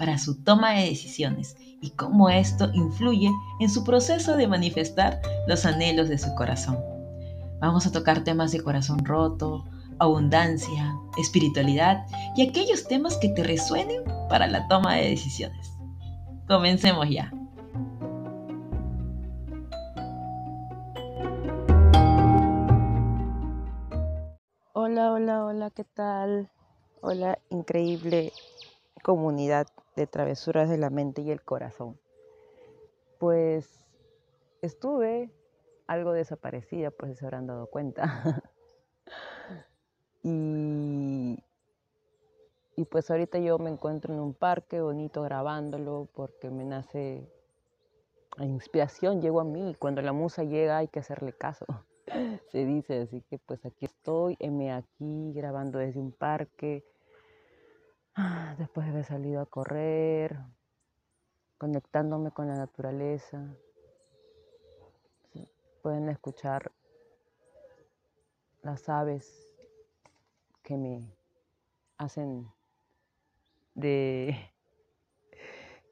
para su toma de decisiones y cómo esto influye en su proceso de manifestar los anhelos de su corazón. Vamos a tocar temas de corazón roto, abundancia, espiritualidad y aquellos temas que te resuenen para la toma de decisiones. Comencemos ya. Hola, hola, hola, ¿qué tal? Hola, increíble comunidad de travesuras de la mente y el corazón. Pues estuve algo desaparecida, pues se habrán dado cuenta. y, y pues ahorita yo me encuentro en un parque bonito grabándolo porque me nace la inspiración, llegó a mí. Cuando la musa llega hay que hacerle caso, se dice. Así que pues aquí estoy, M aquí grabando desde un parque después de haber salido a correr, conectándome con la naturaleza. Pueden escuchar las aves que me hacen de,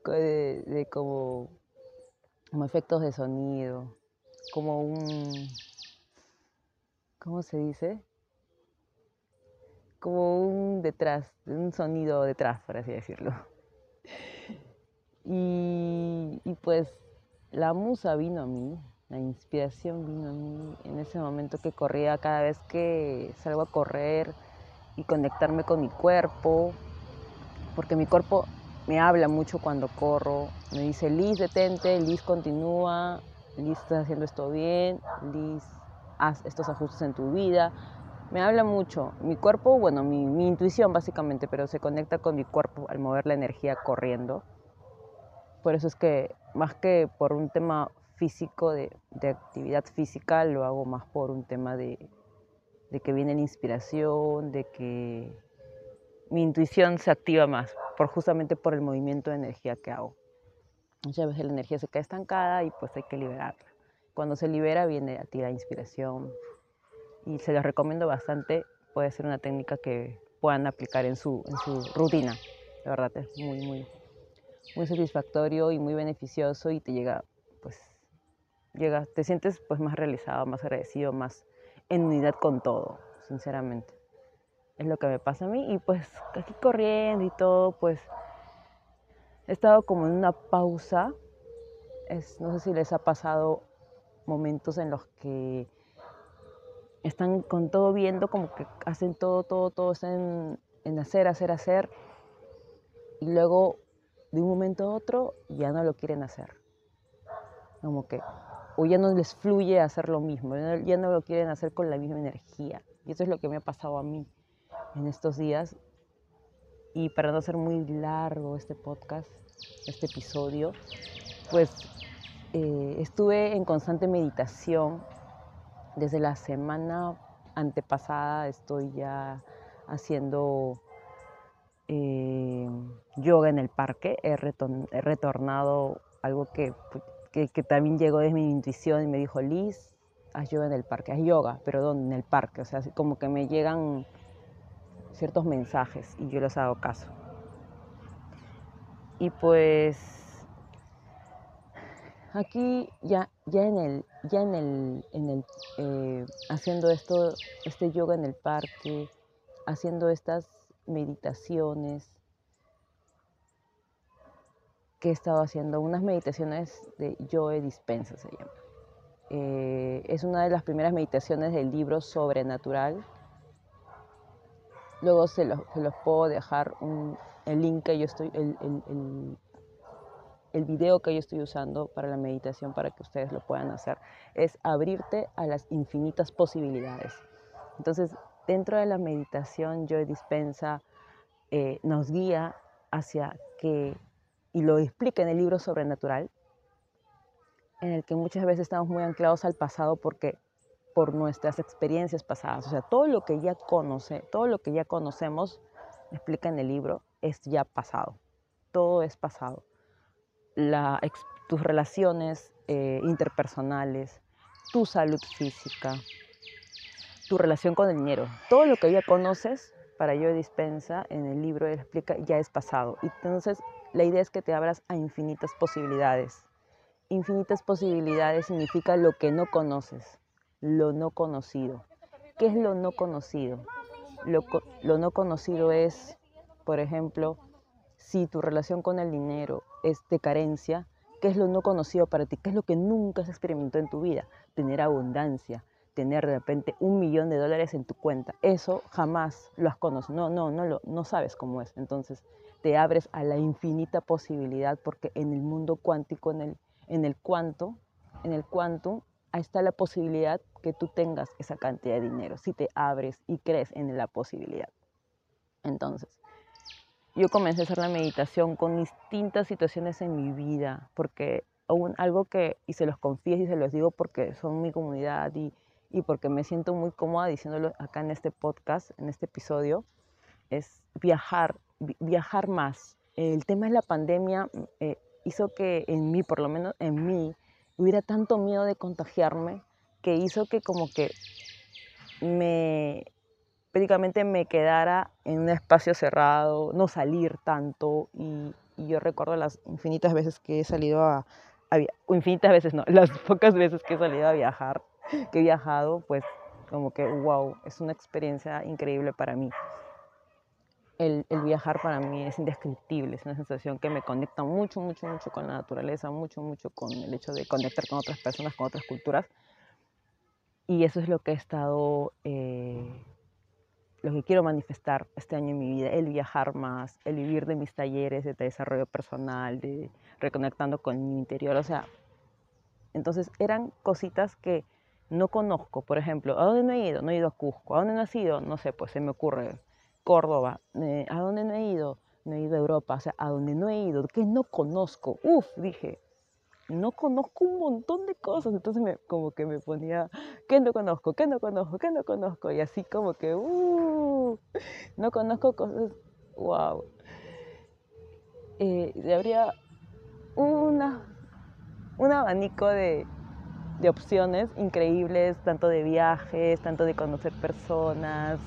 de, como, como efectos de sonido, como un, ¿cómo se dice? Como un detrás, un sonido detrás, por así decirlo. Y, pues la musa vino a mí, la inspiración vino a mí en ese momento que corría cada vez que salgo a correr y conectarme con mi cuerpo, porque mi cuerpo me habla mucho cuando corro, me dice, Liz, detente, Liz, continúa, Liz, estás haciendo esto bien, Liz, haz estos ajustes en tu vida, me habla mucho. Mi cuerpo, bueno, mi, intuición básicamente, pero se conecta con mi cuerpo al mover la energía corriendo. Por eso es que más que por un tema físico, de, actividad física, lo hago más por un tema de, de que viene la inspiración, de que mi intuición se activa más, por justamente por el movimiento de energía que hago. Muchas veces la energía se queda estancada y pues hay que liberarla. Cuando se libera viene a ti la inspiración, y se los recomiendo bastante. Puede ser una técnica que puedan aplicar en su, en su rutina. De verdad, es muy, muy, muy satisfactorio y muy beneficioso y te llega, pues, llega, te sientes pues más realizado, más agradecido, más en unidad con todo, sinceramente. Es lo que me pasa a mí y pues aquí corriendo y todo, pues he estado como en una pausa. No sé si les ha pasado momentos en los que están con todo viendo, como que hacen todo, todo, todo, están en, hacer, hacer, hacer, y luego de un momento a otro ya no lo quieren hacer. Como que, o ya no les fluye hacer lo mismo, ya no lo quieren hacer con la misma energía. Y eso es lo que me ha pasado a mí en estos días. Y para no hacer muy largo este podcast, este episodio, pues eh, estuve en constante meditación desde la semana antepasada estoy ya haciendo eh, yoga en el parque. He, retornado algo que, que, también llegó desde mi intuición y me dijo, Liz, haz yoga en el parque. Haz yoga, pero ¿dónde? En el parque. O sea, como que me llegan ciertos mensajes y yo les hago caso. Y pues Aquí ya, ya en el, ya en el, en el eh, haciendo esto, este yoga en el parque, haciendo estas meditaciones que he estado haciendo, unas meditaciones de Joe Dispensa se llama. Eh, es una de las primeras meditaciones del libro Sobrenatural. Luego se los, puedo dejar el link que yo estoy, el, el video que yo estoy usando para la meditación para que ustedes lo puedan hacer es abrirte a las infinitas posibilidades. Entonces, dentro de la meditación, Joy Dispensa eh, nos guía hacia que, y lo explica en el libro Sobrenatural, en el que muchas veces estamos muy anclados al pasado porque por nuestras experiencias pasadas, o sea, todo lo que ya conoce, todo lo que ya conocemos, explica en el libro, es ya pasado. Todo es pasado. Tus relaciones eh, interpersonales, tu salud física, tu relación con el dinero, todo lo que ya conoces para yo dispensa en el libro explica ya es pasado. Entonces la idea es que te abras a infinitas posibilidades. Infinitas posibilidades significa lo que no conoces, lo no conocido. ¿Qué es lo no conocido? Lo no conocido es, por ejemplo, si tu relación con el dinero es de carencia, ¿qué es lo no conocido para ti? ¿Qué es lo que nunca has experimentado en tu vida? Tener abundancia, tener de repente un millón de dólares en tu cuenta. Eso jamás lo has conocido, no, no, no, lo, no sabes cómo es. Entonces te abres a la infinita posibilidad porque en el mundo cuántico, en el, en el cuanto, en el quantum, ahí está la posibilidad que tú tengas esa cantidad de dinero, si te abres y crees en la posibilidad. Entonces, yo comencé a hacer la meditación con distintas situaciones en mi vida, porque algo que, y se los confieso y se los digo porque son mi comunidad y, y porque me siento muy cómoda diciéndolo acá en este podcast, en este episodio, es viajar, viajar más. El tema de la pandemia mm, eh, hizo que en mí, por lo menos en mí, hubiera tanto miedo de contagiarme que hizo que como que me prácticamente me quedara en un espacio cerrado, no salir tanto y, yo recuerdo las infinitas veces que he salido a, a, infinitas veces no, las pocas veces que he salido a viajar que he viajado, pues como que, wow, es una experiencia increíble para mí. El, viajar para mí es indescriptible, es una sensación que me conecta mucho, mucho, mucho con la naturaleza, mucho, mucho con el hecho de conectar con otras personas, con otras culturas. Y eso es lo que he estado, eh, lo que quiero manifestar este año en mi vida, el viajar más, el vivir de mis talleres de desarrollo personal, de reconectando con mi interior. O sea, entonces eran cositas que no conozco, por ejemplo, ¿a dónde no he ido? No he ido a Cusco. ¿A dónde no has ido? No sé, pues se me ocurre Córdoba. Eh, ¿A dónde no he ido? No he ido a Europa. O sea, ¿a dónde no he ido? ¿Qué no conozco? Uf, dije, no conozco un montón de cosas. Entonces me, como que me ponía, ¿qué no conozco? ¿Qué no conozco? ¿Qué no conozco? Y así como que, uh, no conozco cosas, wow. Eh, habría una, un abanico de, de opciones increíbles, tanto de viajes, tanto de conocer personas,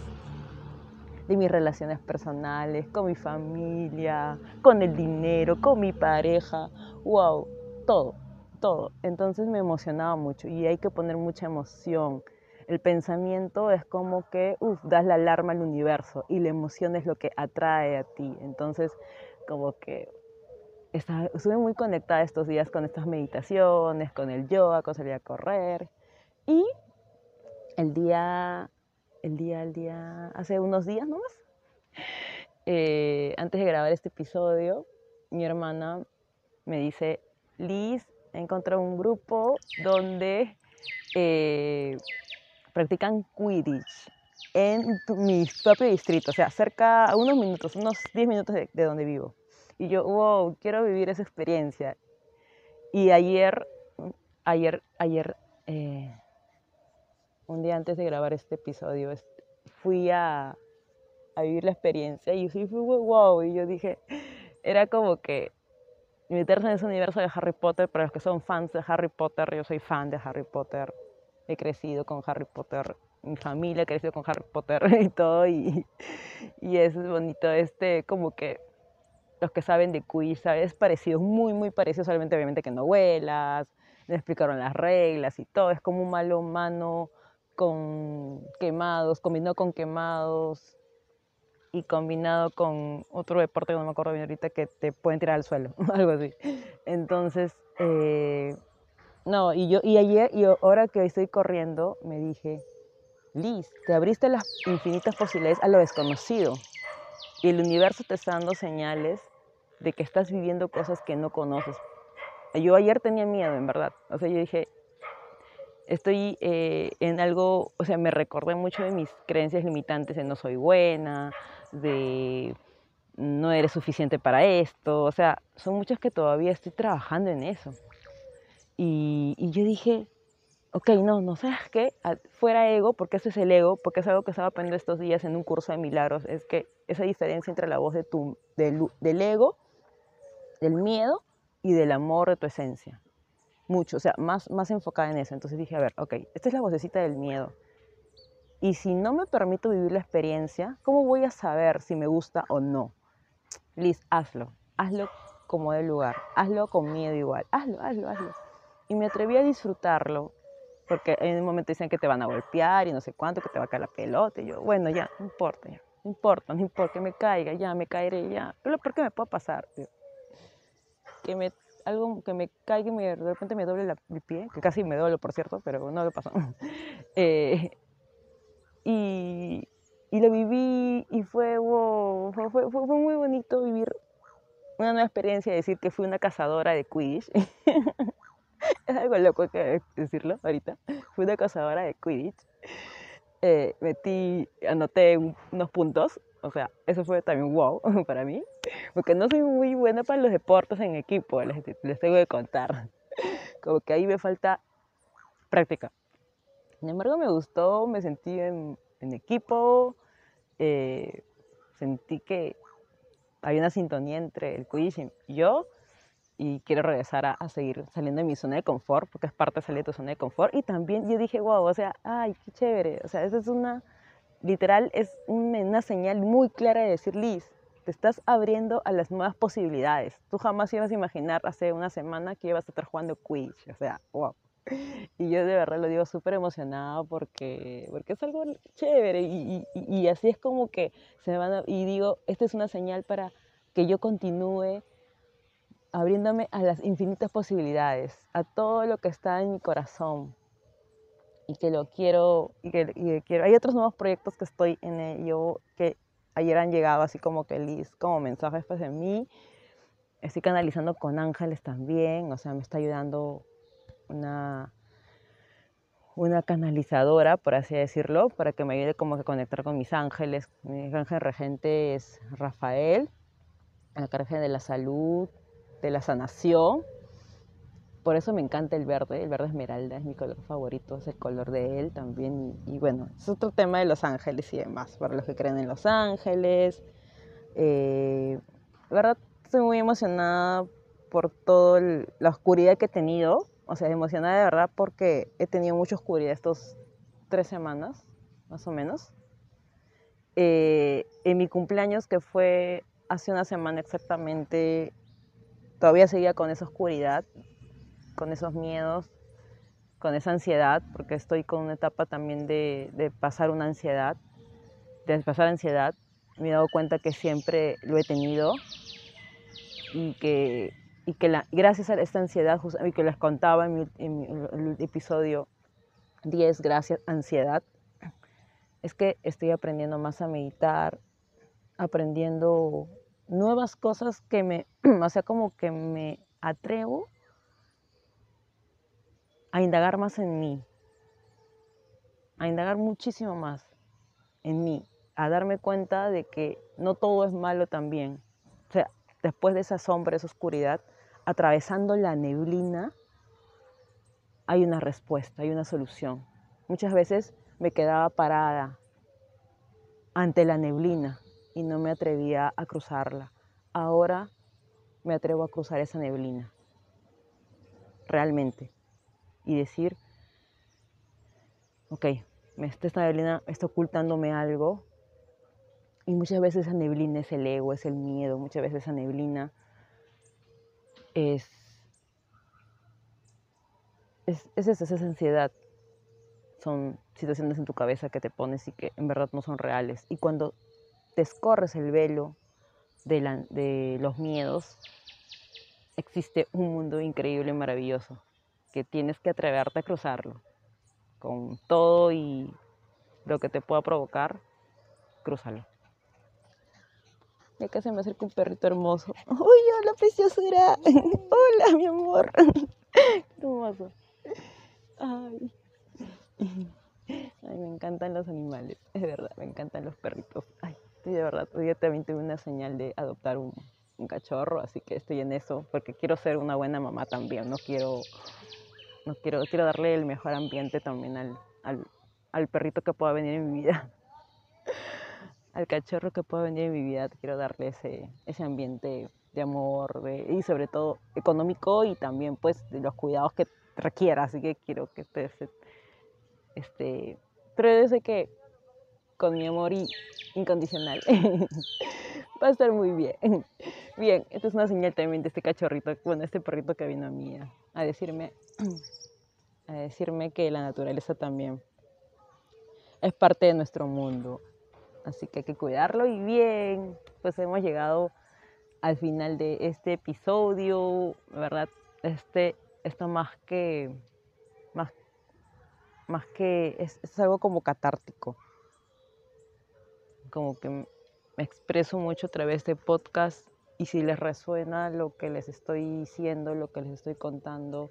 de mis relaciones personales, con mi familia, con el dinero, con mi pareja, wow, todo, todo. Entonces me emocionaba mucho y hay que poner mucha emoción. El pensamiento es como que, uff, das la alarma al universo y la emoción es lo que atrae a ti. Entonces, como que estuve muy conectada estos días con estas meditaciones, con el yoga, con salir a correr. Y el día, el día, el día, hace unos días nomás, eh, antes de grabar este episodio, mi hermana me dice, Liz, encontré un grupo donde eh, practican Quidditch en mi propio distrito, o sea, cerca, a unos minutos, unos 10 minutos de donde vivo. Y yo, wow, quiero vivir esa experiencia. Y ayer, ayer, ayer, eh, un día antes de grabar este episodio, fui a, a vivir la experiencia y sí fui wow. Y yo dije, era como que meterse en ese universo de Harry Potter, para los que son fans de Harry Potter, yo soy fan de Harry Potter, he crecido con Harry Potter, mi familia ha crecido con Harry Potter y todo, y, y es bonito, este, como que los que saben de quiz, es parecido, muy, muy parecido, solamente obviamente que no vuelas, me explicaron las reglas y todo, es como un malo humano con quemados, combinado con quemados y combinado con otro deporte que no me acuerdo bien ahorita que te pueden tirar al suelo, algo así. Entonces, eh, no, y yo, y ayer, y ahora que estoy corriendo, me dije, Liz, te abriste las infinitas posibilidades a lo desconocido. Y el universo te está dando señales de que estás viviendo cosas que no conoces. Yo ayer tenía miedo, en verdad. O sea, yo dije, estoy eh, en algo, o sea, me recordé mucho de mis creencias limitantes de no soy buena, de no eres suficiente para esto. O sea, son muchas que todavía estoy trabajando en eso. Y, yo dije, ok, no, no sabes qué, fuera ego, porque ese es el ego, porque es algo que estaba aprendiendo estos días en un curso de milagros, es que esa diferencia entre la voz de tu, del, del ego, del miedo y del amor de tu esencia. Mucho, o sea, más, más enfocada en eso. Entonces dije, a ver, ok, esta es la vocecita del miedo. Y si no me permito vivir la experiencia, ¿cómo voy a saber si me gusta o no? Liz, hazlo. Hazlo como de lugar. Hazlo con miedo igual. Hazlo, hazlo, hazlo. Y me atreví a disfrutarlo porque en un momento dicen que te van a golpear y no sé cuánto, que te va a caer la pelota. Y yo, bueno, ya, no importa, ya, no importa, no importa que me caiga, ya, me caeré, ya. Pero ¿por qué me puede pasar? Que me, algo que me caiga y de repente me doble la, el pie, que casi me doble, por cierto, pero no le pasó. eh, y, y, lo viví y fue, wow, fue, fue, fue muy bonito vivir una nueva experiencia, decir que fui una cazadora de Quidditch. es algo loco que decirlo ahorita. Fui una cazadora de Quidditch. Eh, metí, anoté unos puntos. O sea, eso fue también wow para mí. Porque no soy muy buena para los deportes en equipo, les, les tengo que contar. Como que ahí me falta práctica. Sin embargo, me gustó, me sentí en, en equipo, eh, sentí que hay una sintonía entre el Quidditch y yo y quiero regresar a, seguir saliendo de mi zona de confort, porque es parte de salir de tu zona de confort. Y también yo dije, wow, o sea, ay, qué chévere. O sea, esa es una, literal, es una señal muy clara de decir, Liz, te estás abriendo a las nuevas posibilidades. Tú jamás ibas a imaginar hace una semana que ibas a estar jugando Quidditch. O sea, wow. Y yo de verdad lo digo súper emocionado porque, porque es algo chévere y, y, y, así es como que se van a, y digo, esta es una señal para que yo continúe abriéndome a las infinitas posibilidades, a todo lo que está en mi corazón y que lo quiero y que, quiero. Hay otros nuevos proyectos que estoy en ello que ayer han llegado así como que Liz, como mensajes pues de mí. Estoy canalizando con ángeles también, o sea, me está ayudando una una canalizadora, por así decirlo, para que me ayude como que conectar con mis ángeles. Mi ángel regente es Rafael, la carga de la salud, de la sanación. Por eso me encanta el verde, el verde esmeralda es mi color favorito, es el color de él también. Y, bueno, es otro tema de los ángeles y demás, para los que creen en los ángeles. Eh, la verdad, estoy muy emocionada por toda la oscuridad que he tenido. O sea, emocionada de verdad porque he tenido mucha oscuridad estos tres semanas, más o menos. Eh, en mi cumpleaños, que fue hace una semana exactamente, todavía seguía con esa oscuridad, con esos miedos, con esa ansiedad, porque estoy con una etapa también de, pasar una ansiedad, de pasar ansiedad. Me he dado cuenta que siempre lo he tenido y que, y que gracias a esta ansiedad, y que les contaba en, el episodio 10, gracias ansiedad, es que estoy aprendiendo más a meditar, aprendiendo nuevas cosas que me, o sea, como que me atrevo a indagar más en mí, a indagar muchísimo más en mí, a darme cuenta de que no todo es malo también. O sea, después de esa sombra, esa oscuridad, atravesando la neblina, hay una respuesta, hay una solución. Muchas veces me quedaba parada ante la neblina y no me atrevía a cruzarla. Ahora me atrevo a cruzar esa neblina, realmente, y decir, ok, esta neblina está ocultándome algo, y muchas veces esa neblina es el ego, es el miedo, muchas veces esa neblina es, es, es esa, ansiedad, son situaciones en tu cabeza que te pones y que en verdad no son reales. Y cuando descorres el velo de los miedos, existe un mundo increíble y maravilloso que tienes que atreverte a cruzarlo. Con todo y lo que te pueda provocar, crúzalo. Y acá se me acerca un perrito hermoso. ¡Uy, hola, preciosura! ¡Hola, mi amor! ¡Qué hermoso! Ay. Ay, me encantan los animales, es verdad, me encantan los perritos. Ay. Estoy de verdad, hoy también tuve una señal de adoptar un, cachorro, así que estoy en eso, porque quiero ser una buena mamá también, no quiero no quiero, quiero darle el mejor ambiente también al, al, al perrito que pueda venir en mi vida. al cachorro que pueda venir en mi vida, quiero darle ese, ese ambiente de amor y sobre todo económico y también pues de los cuidados que requiera. Así que quiero que estés, este, pero yo sé que con mi amor incondicional va a estar muy bien. Bien, esta es una señal también de este cachorrito, bueno, este perrito que vino a mí a decirme, a decirme que la naturaleza también es parte de nuestro mundo. Así que hay que cuidarlo y bien, pues hemos llegado al final de este episodio, ¿verdad? Este, esto más que, más, más que, es, es algo como catártico. Como que me expreso mucho a través de podcast y si les resuena lo que les estoy diciendo, lo que les estoy contando,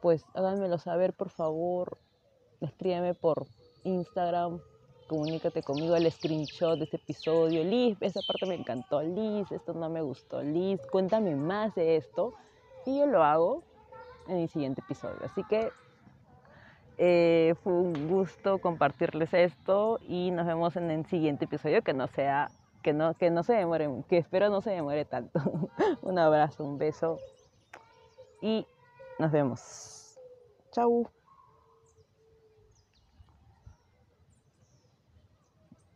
pues háganmelo saber, por favor. Escríbeme por Instagram, comunícate conmigo el screenshot de este episodio. Liz, esa parte me encantó. Liz, esto no me gustó. Liz, cuéntame más de esto. Y yo lo hago en el siguiente episodio. Así que eh, fue un gusto compartirles esto y nos vemos en el siguiente episodio que no sea, que no, que no se demore, que espero no se demore tanto. un abrazo, un beso y nos vemos. Chau.